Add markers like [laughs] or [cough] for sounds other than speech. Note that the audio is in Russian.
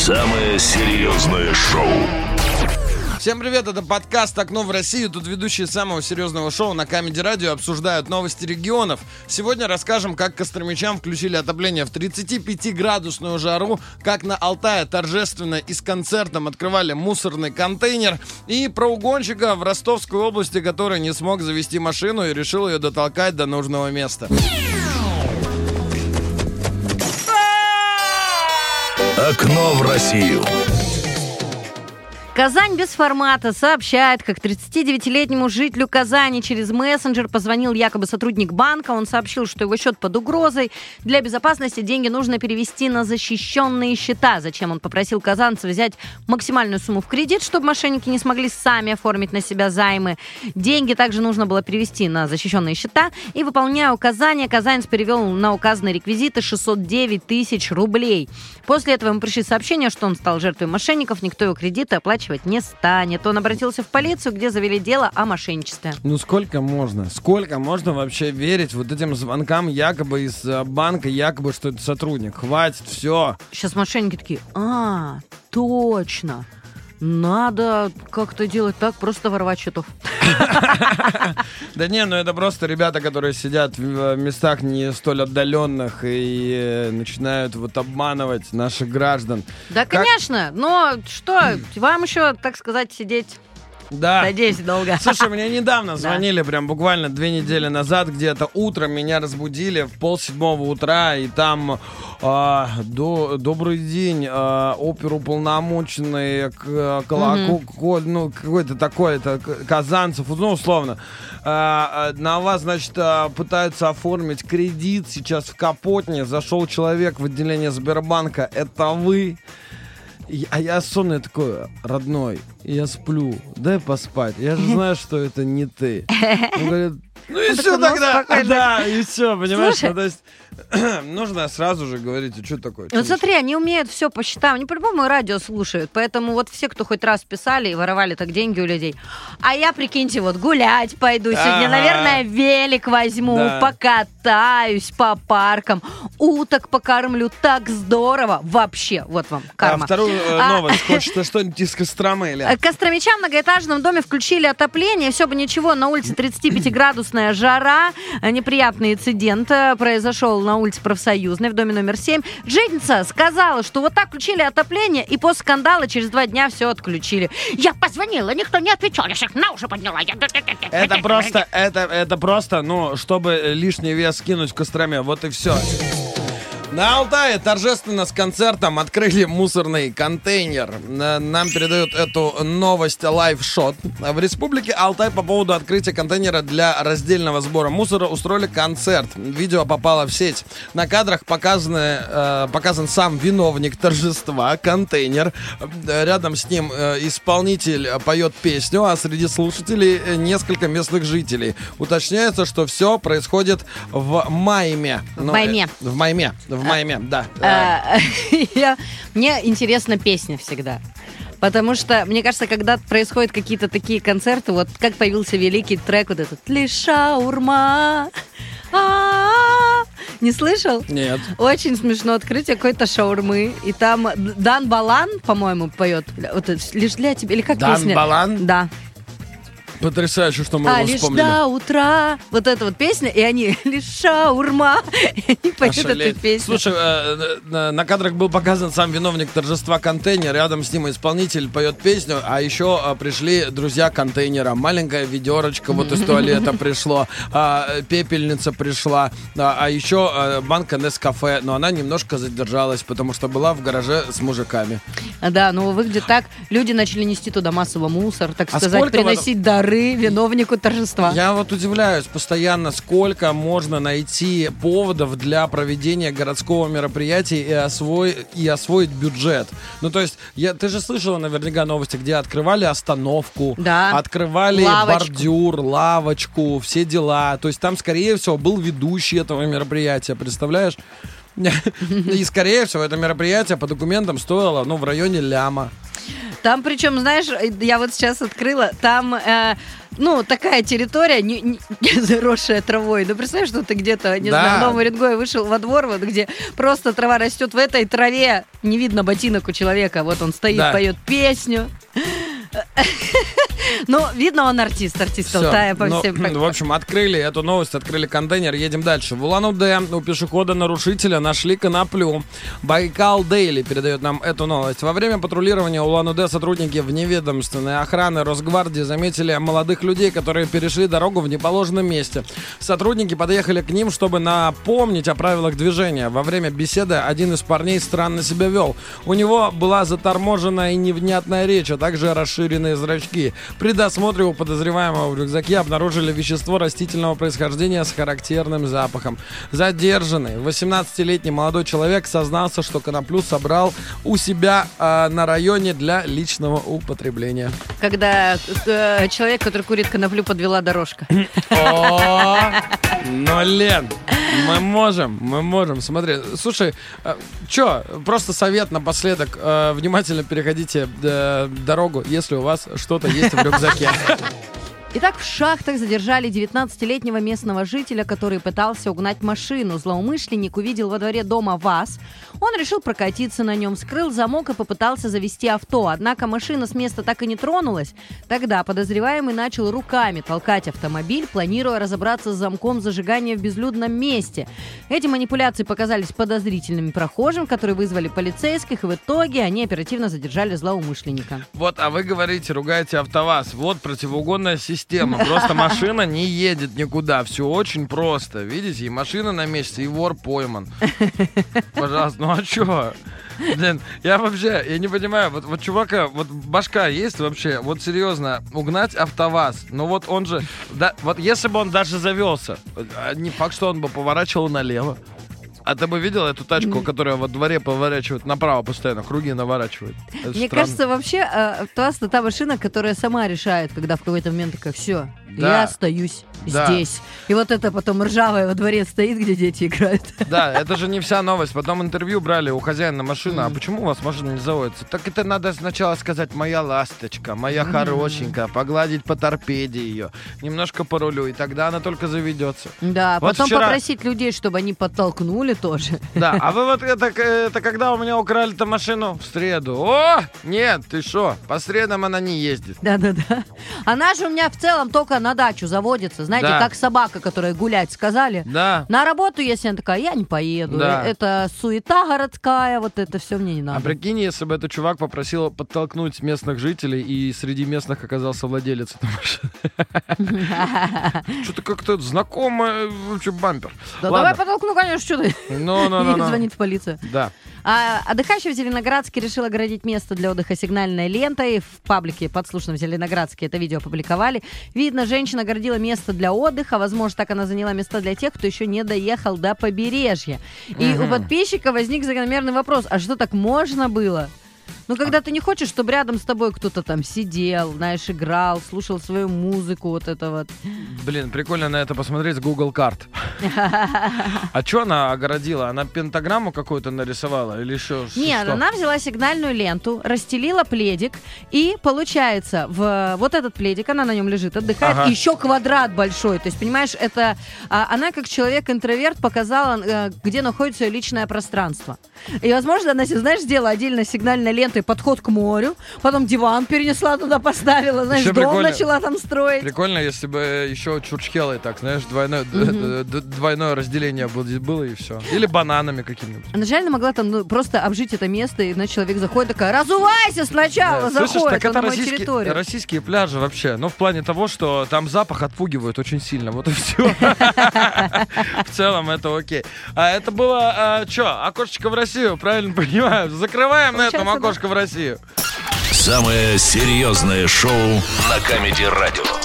Самое серьезное шоу. Всем привет, это подкаст «Окно в Россию». Тут ведущие самого серьезного шоу на Камеди Радио обсуждают новости регионов. Сегодня расскажем, как костромичам включили отопление в 35-градусную жару, как на Алтае торжественно и с концертом открывали мусорный контейнер, и про угонщика в Ростовской области, который не смог завести машину и решил ее дотолкать до нужного места. Окно в Россию. Казань без формата сообщает, как 39-летнему жителю Казани через мессенджер позвонил якобы сотрудник банка. Он сообщил, что его счет под угрозой. Для безопасности деньги нужно перевести на защищенные счета. Зачем он попросил казанца взять максимальную сумму в кредит, чтобы мошенники не смогли сами оформить на себя займы. Деньги также нужно было перевести на защищенные счета. И выполняя указания, казанец перевел на указанные реквизиты 609 тысяч рублей. После этого ему пришли сообщения, что он стал жертвой мошенников, никто его кредиты оплачивать не станет. Он обратился в полицию, где завели дело о мошенничестве. Ну сколько можно? Сколько можно вообще верить вот этим звонкам якобы из э, банка, якобы что это сотрудник? Хватит, все. Сейчас мошенники такие, а, точно. Надо как-то делать так, просто воровать счетов. [laughs] Да не, ну это просто ребята, которые сидят в э, местах не столь отдаленных и э, начинают вот обманывать наших граждан. Да, конечно, но что, вам еще, так сказать, сидеть, Да. надеюсь, долго. Слушай, мне недавно [laughs] звонили, прям буквально две недели назад, где-то утром меня разбудили в полседьмого утра, и там а, до, добрый день, а, оперуполномоченный, к- колоко- ко- ну, какой-то такой, это Казанцев, ну, условно. А, на вас, значит, пытаются оформить кредит сейчас в Капотне. Зашел человек в отделение Сбербанка. Это вы? А я сонный такой, родной, я сплю, дай поспать. Я же [laughs] знаю, что это не ты. Он говорит, ну и все ну, тогда. Да, и все, понимаешь? Ну, то есть [clears throat] нужно сразу же говорить, а что такое? Чё смотри, они умеют все по счетам, они по-любому радио слушают, поэтому вот все, кто хоть раз писали и воровали так деньги у людей. А я, прикиньте, вот гулять пойду сегодня, наверное, велик возьму, покатаюсь по паркам, уток покормлю, так здорово. Вообще, вот вам А карма. вторую э, А. новость. [laughs] Хочется что-нибудь из Костромы или... Костромичам в многоэтажном доме включили отопление. Все бы ничего, на улице 35-градусная жара. Неприятный инцидент э, произошел на улице Профсоюзной в доме номер 7. Жительница сказала, что вот так включили отопление, и после скандала через два дня все отключили. Я позвонила, никто не отвечал, я всех на уши подняла. Я- Это просто, это, это просто, ну, чтобы лишний вес скинуть в Костроме. Вот и все. На Алтае торжественно с концертом открыли мусорный контейнер. На- Нам передают эту новость Life Shot. В республике Алтай по поводу открытия контейнера для раздельного сбора мусора устроили концерт. Видео попало в сеть. На кадрах показаны, э, показан сам виновник торжества, контейнер. Рядом с ним э, исполнитель поет песню, а среди слушателей э, несколько местных жителей. Уточняется, что все происходит в майме. Ну, майме. э, В майме. В майме, да. А, [laughs] я- Мне интересна песня всегда. Потому что, мне кажется, когда происходят какие-то такие концерты, вот как появился великий трек вот этот «Лиша урма». А-а-а. Не слышал? Нет. Очень смешно открытие какой-то шаурмы. И там Дан Балан, по-моему, поет. Вот лишь для тебя. Или как Дан песня? Балан? Да. Потрясающе, что мы а его лишь вспомнили. до утра. Вот эта вот песня, и они [laughs] лишь шаурма. [laughs] И они поют Ошалеть. эту песню. Слушай, э, на, на кадрах был показан сам виновник торжества контейнер, рядом с ним исполнитель поет песню, а еще э, пришли друзья контейнера. Маленькая ведерочка вот из [laughs] туалета пришло, а, пепельница пришла, а, а еще э, банка Нескафе, но она немножко задержалась, потому что была в гараже с мужиками. А, Да, ну выглядит так. Люди начали нести туда массово мусор, так А сказать, приносить дары виновнику торжества. Я вот удивляюсь постоянно, сколько можно найти поводов для проведения городского мероприятия и, освой- и освоить бюджет. Ну, то есть, я, ты же слышала наверняка новости, где открывали остановку, Да. открывали Лавочку. бордюр, лавочку, все дела. То есть, там, скорее всего, был ведущий этого мероприятия, представляешь? [laughs] И, скорее всего, это мероприятие по документам стоило, ну, в районе ляма. Там причем, знаешь, я вот сейчас открыла, там э, ну, такая территория, не, не- не [laughs] заросшая травой. Ну, представь, что ты где-то, не Да. знаю, в Новом Уренгое вышел во двор, вот где просто трава растет в этой траве, не видно ботинок у человека, вот он стоит, Да. поет песню. [laughs] Ну, видно, он артист, артист. Алтая по Ну, всем... в общем, открыли эту новость, открыли контейнер, едем дальше. В Улан-Удэ у пешехода-нарушителя нашли коноплю. Байкал Дейли передает нам эту новость. Во время патрулирования Улан-Удэ сотрудники вневедомственной охраны Росгвардии заметили молодых людей, которые перешли дорогу в неположенном месте. Сотрудники подъехали к ним, чтобы напомнить о правилах движения. Во время беседы один из парней странно себя вел. У него была заторможенная и невнятная речь, а также расширенные зрачки. При досмотре у подозреваемого в рюкзаке обнаружили вещество растительного происхождения с характерным запахом. Задержанный 18-летний молодой человек сознался, что коноплю собрал у себя а, на районе для личного употребления. Когда э, человек, который курит коноплю, подвела дорожка. О, ну, Лен, мы можем, мы можем. Смотри, слушай, э, чё, просто совет напоследок. э, Внимательно переходите э, дорогу, если у вас что-то есть в рюкзаке. Итак, в шахтах задержали 19-летнего местного жителя, который пытался угнать машину. Злоумышленник увидел во дворе дома ВАЗ. Он решил прокатиться на нем, скрыл замок и попытался завести авто. Однако машина с места так и не тронулась. Тогда подозреваемый начал руками толкать автомобиль, планируя разобраться с замком зажигания в безлюдном месте. Эти манипуляции показались подозрительными прохожим, которые вызвали полицейских, и в итоге они оперативно задержали злоумышленника. Вот, а вы говорите, ругаете АвтоВАЗ. Вот противоугонная система. Просто машина не едет никуда. Все очень просто. Видите, и машина на месте, и вор пойман. Пожалуйста, ну а чё? Блин, я вообще, я не понимаю, вот, вот чувака, вот башка есть вообще, вот серьезно, угнать АвтоВАЗ, ну вот он же, да, вот если бы он даже завелся, а не факт, что он бы поворачивал налево. А ты бы видел эту тачку, которая во дворе поворачивает направо постоянно, круги наворачивает? Это Мне странно. кажется, вообще, э, Туаста та машина, которая сама решает, когда в какой-то момент такая, все, Да. я остаюсь Да. здесь. И вот это потом ржавая во дворе стоит, где дети играют. Да, это же не вся новость. Потом интервью брали у хозяина машины. А Мгм. почему у вас машина не заводится? Так это надо сначала сказать «моя ласточка», «моя Мгм. хорошенькая», погладить по торпеде ее, немножко по рулю, и тогда она только заведется. Да, Вот потом вчера- попросить людей, чтобы они подтолкнули тоже. Да, а вы вот это, это когда у меня украли-то машину? В среду. О, нет, ты что, по средам она не ездит. Да-да-да. Она же у меня в целом только на дачу заводится. Знаете, Да. как собака, которая гулять сказали. Да. На работу, если она такая, я не поеду. Да. Это суета городская, вот это все мне не А надо. прикинь, если бы этот чувак попросил подтолкнуть местных жителей, и среди местных оказался владелец этой машины. [laughs] Что-то как-то знакомый вообще бампер. Да давай подтолкну, конечно, что ты. Ну, ну, [laughs] ну, ну. звонит в полицию. Да. А, отдыхающий в Зеленоградске решил оградить место для отдыха сигнальной лентой. В паблике подслушном в Зеленоградске это видео опубликовали. Видно, женщина оградила место для отдыха. Возможно, так она заняла места для тех, кто еще не доехал до побережья. И у Мгм. подписчика возник закономерный вопрос. А что так можно было? Ну, когда ты не хочешь, чтобы рядом с тобой кто-то там сидел, знаешь, играл, слушал свою музыку, вот это вот. Блин, прикольно на это посмотреть с Google карт. [laughs] А что она огородила? Она пентаграмму какую-то нарисовала или еще Нет, что? она взяла сигнальную ленту, расстелила пледик, и получается, в вот этот пледик, она на нем лежит, отдыхает, Ага. еще квадрат большой. То есть, понимаешь, это а, она как человек-интроверт показала, э, где находится ее личное пространство. И, возможно, она, знаешь, сделала отдельно сигнальной лентой подход к морю, потом диван перенесла туда, поставила, знаешь, Ещё дом прикольно. начала там строить. Прикольно, если бы еще чурчхелой так, знаешь, двойное, д- двойное разделение было, и все. Или бананами какими-нибудь. Она реально могла там ну, просто обжить это место, и значит, человек заходит такая, разувайся сначала, Да. Слышишь, заходит так он это на российские, территорию. российские пляжи вообще. Ну, в плане того, что там запах отпугивает очень сильно. Вот и все. [laughs] В целом это окей. А это было, что, окошечко в Россию, правильно понимаю? Закрываем на этом окошко в Россию. Самое серьезное шоу на Камеди Радио.